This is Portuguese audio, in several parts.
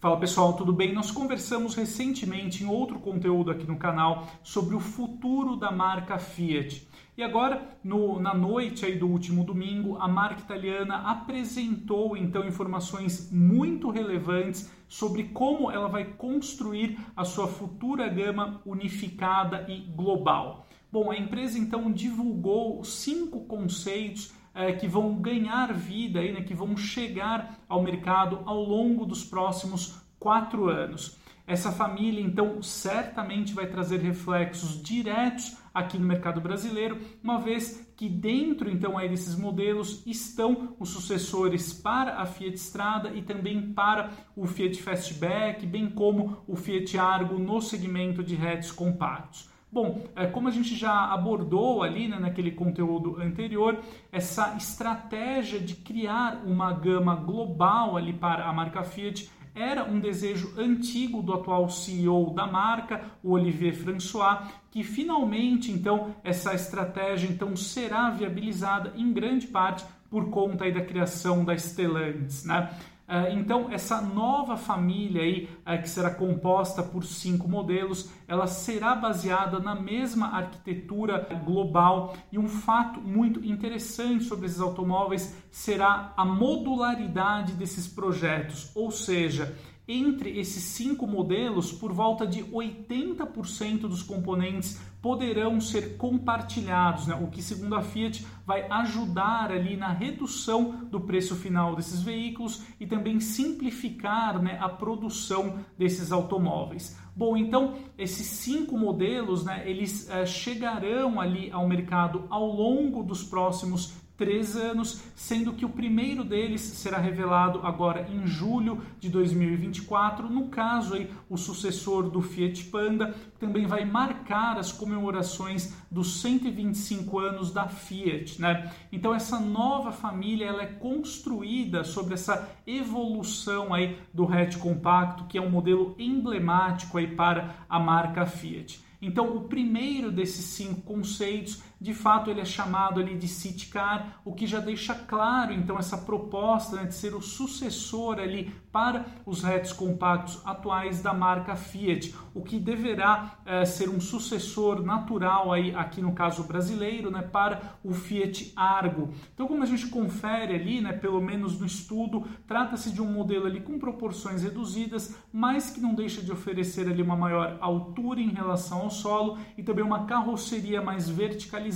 Fala pessoal, tudo bem? Nós conversamos recentemente em outro conteúdo aqui no canal sobre o futuro da marca Fiat. E agora, no, na noite aí do último domingo, a marca italiana apresentou então informações muito relevantes sobre como ela vai construir a sua futura gama unificada e global. Bom, a empresa então divulgou cinco conceitos é, que vão ganhar vida, aí, né, que vão chegar ao mercado ao longo dos próximos quatro anos. Essa família, então, certamente vai trazer reflexos diretos aqui no mercado brasileiro, uma vez que dentro, então, aí desses modelos estão os sucessores para a Fiat Strada e também para o Fiat Fastback, bem como o Fiat Argo no segmento de hatches compactos. Bom, é, como a gente já abordou ali né, naquele conteúdo anterior, essa estratégia de criar uma gama global ali para a marca Fiat era um desejo antigo do atual CEO da marca, o Olivier François, que finalmente então essa estratégia então será viabilizada em grande parte por conta aí da criação da Stellantis, né? Ah, então, essa nova família aí, ah, que será composta por cinco modelos, ela será baseada na mesma arquitetura global. E um fato muito interessante sobre esses automóveis será a modularidade desses projetos, ou seja, entre esses cinco modelos, por volta de 80% dos componentes poderão ser compartilhados, né? o que, segundo a Fiat, vai ajudar ali na redução do preço final desses veículos e também simplificar né, a produção desses automóveis. Bom, então esses cinco modelos, né, eles uh, chegarão ali ao mercado ao longo dos próximos três anos, sendo que o primeiro deles será revelado agora em julho de 2024. No caso, aí, o sucessor do Fiat Panda também vai marcar as comemorações dos 125 anos da Fiat. Né? Então, essa nova família ela é construída sobre essa evolução aí do hatch compacto, que é um modelo emblemático aí para a marca Fiat. Então, o primeiro desses cinco conceitos, de fato, ele é chamado ali de City Car, o que já deixa claro, então, essa proposta né, de ser o sucessor ali para os hatches compactos atuais da marca Fiat, o que deverá é, ser um sucessor natural aí, aqui no caso brasileiro, né, para o Fiat Argo. Então, como a gente confere ali, né, pelo menos no estudo, trata-se de um modelo ali com proporções reduzidas, mas que não deixa de oferecer ali uma maior altura em relação ao solo e também uma carroceria mais verticalizada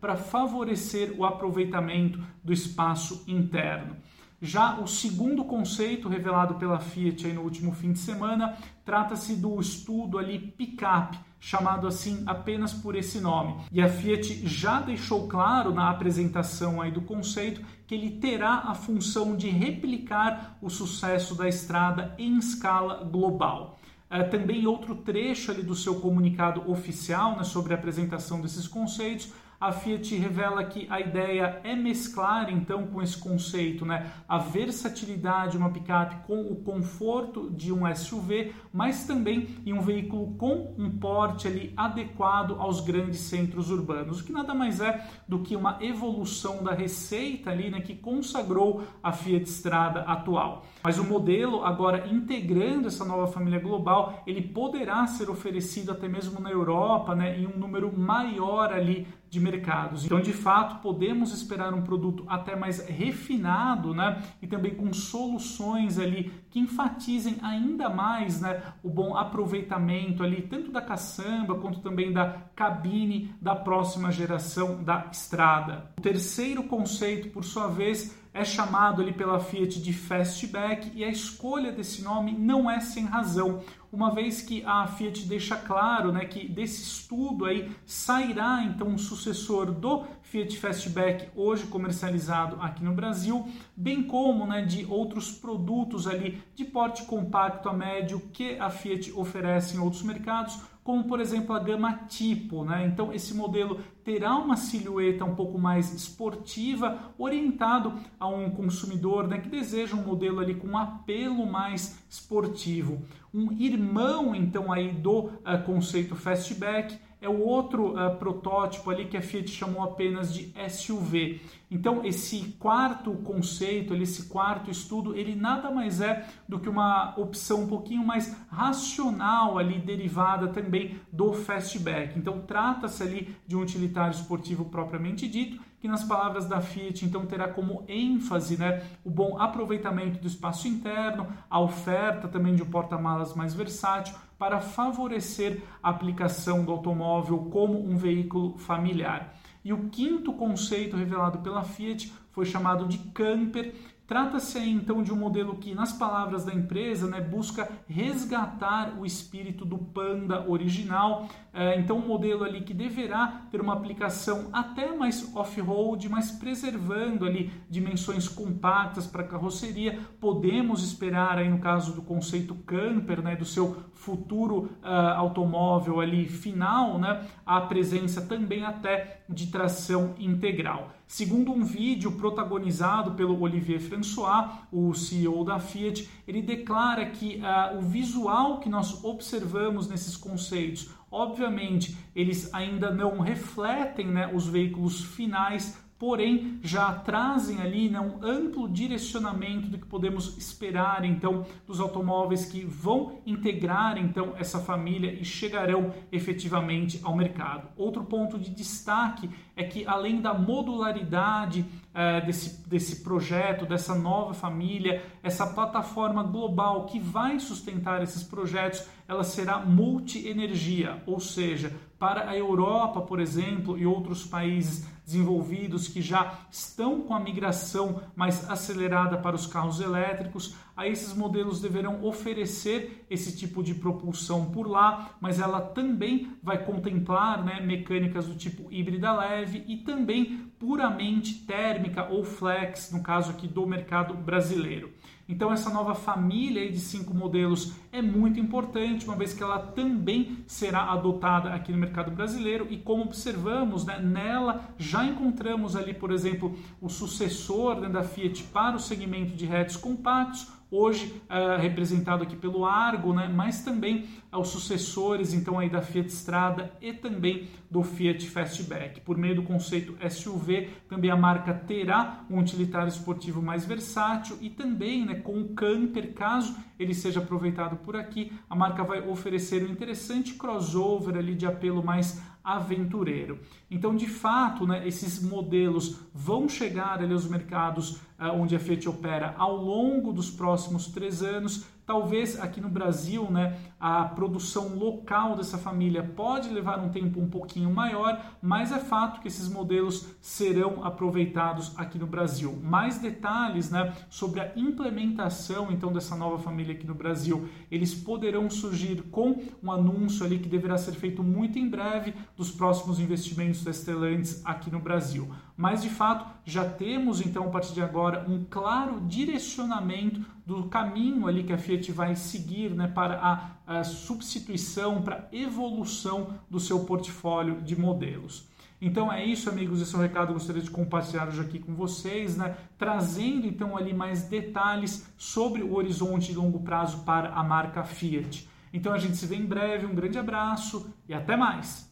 para favorecer o aproveitamento do espaço interno. Já o segundo conceito revelado pela Fiat no último fim de semana trata-se do estudo ali pickup, chamado assim apenas por esse nome. E a Fiat já deixou claro na apresentação aí do conceito que ele terá a função de replicar o sucesso da estrada em escala global. Uh, também outro trecho ali do seu comunicado oficial né, sobre a apresentação desses conceitos a Fiat revela que a ideia é mesclar então com esse conceito, né, a versatilidade de uma picape com o conforto de um SUV, mas também em um veículo com um porte ali adequado aos grandes centros urbanos, o que nada mais é do que uma evolução da receita ali, né, que consagrou a Fiat Strada atual. Mas o modelo agora integrando essa nova família global, ele poderá ser oferecido até mesmo na Europa, né, em um número maior ali de mercados. Então, de fato, podemos esperar um produto até mais refinado, né? E também com soluções ali que enfatizem ainda mais, né, o bom aproveitamento ali tanto da caçamba quanto também da cabine da próxima geração da estrada. O terceiro conceito, por sua vez, é chamado ali pela Fiat de Fastback e a escolha desse nome não é sem razão, uma vez que a Fiat deixa claro né, que desse estudo aí sairá então um sucessor do Fiat Fastback hoje comercializado aqui no Brasil, bem como né, de outros produtos ali de porte compacto a médio que a Fiat oferece em outros mercados, como por exemplo a gama Tipo. Né? Então, esse modelo terá uma silhueta um pouco mais esportiva, orientado a um consumidor né, que deseja um modelo ali com um apelo mais esportivo. Um irmão, então, aí do uh, conceito Fastback é o outro uh, protótipo ali que a Fiat chamou apenas de SUV. Então, esse quarto conceito, esse quarto estudo, ele nada mais é do que uma opção um pouquinho mais racional ali, derivada também do fastback. Então, trata-se ali de um utilitário esportivo propriamente dito, que nas palavras da Fiat, então, terá como ênfase né, o bom aproveitamento do espaço interno, a oferta também de um porta-malas mais versátil, para favorecer a aplicação do automóvel como um veículo familiar. E o quinto conceito revelado pela Fiat foi chamado de camper Trata-se então de um modelo que, nas palavras da empresa, né, busca resgatar o espírito do Panda original. É, então, um modelo ali que deverá ter uma aplicação até mais off-road, mas preservando ali dimensões compactas para carroceria. Podemos esperar aí no caso do conceito camper, né, do seu futuro uh, automóvel ali final, né, a presença também até de tração integral. Segundo um vídeo protagonizado pelo Olivier François, o CEO da Fiat, ele declara que uh, o visual que nós observamos nesses conceitos, obviamente, eles ainda não refletem né, os veículos finais porém já trazem ali né, um amplo direcionamento do que podemos esperar então dos automóveis que vão integrar então essa família e chegarão efetivamente ao mercado. Outro ponto de destaque é que além da modularidade é, desse, desse projeto, dessa nova família, essa plataforma global que vai sustentar esses projetos, ela será multi-energia, ou seja, para a Europa, por exemplo, e outros países desenvolvidos que já estão com a migração mais acelerada para os carros elétricos, a esses modelos deverão oferecer esse tipo de propulsão por lá, mas ela também vai contemplar né, mecânicas do tipo híbrida leve e também puramente térmica ou flex, no caso aqui do mercado brasileiro. Então essa nova família de cinco modelos é muito importante, uma vez que ela também será adotada aqui no mercado brasileiro e como observamos, né, nela já encontramos ali, por exemplo, o sucessor né, da Fiat para o segmento de hatches compactos, hoje uh, representado aqui pelo Argo, né, mas também aos sucessores então aí da Fiat Strada e também do Fiat Fastback. Por meio do conceito SUV, também a marca terá um utilitário esportivo mais versátil e também né, com o camper, caso ele seja aproveitado por aqui, a marca vai oferecer um interessante crossover ali de apelo mais aventureiro. Então, de fato, né, esses modelos vão chegar ali aos mercados uh, onde a Fiat opera ao longo dos próximos três anos, Talvez aqui no Brasil, né, a produção local dessa família pode levar um tempo um pouquinho maior, mas é fato que esses modelos serão aproveitados aqui no Brasil. Mais detalhes, né, sobre a implementação então dessa nova família aqui no Brasil, eles poderão surgir com um anúncio ali que deverá ser feito muito em breve dos próximos investimentos da Stellantis aqui no Brasil. Mas de fato, já temos então a partir de agora um claro direcionamento do caminho ali que a Fiat vai seguir né, para a, a substituição, para a evolução do seu portfólio de modelos. Então é isso, amigos, esse é o recado que eu gostaria de compartilhar hoje aqui com vocês, né? Trazendo então ali mais detalhes sobre o horizonte de longo prazo para a marca Fiat. Então a gente se vê em breve, um grande abraço e até mais!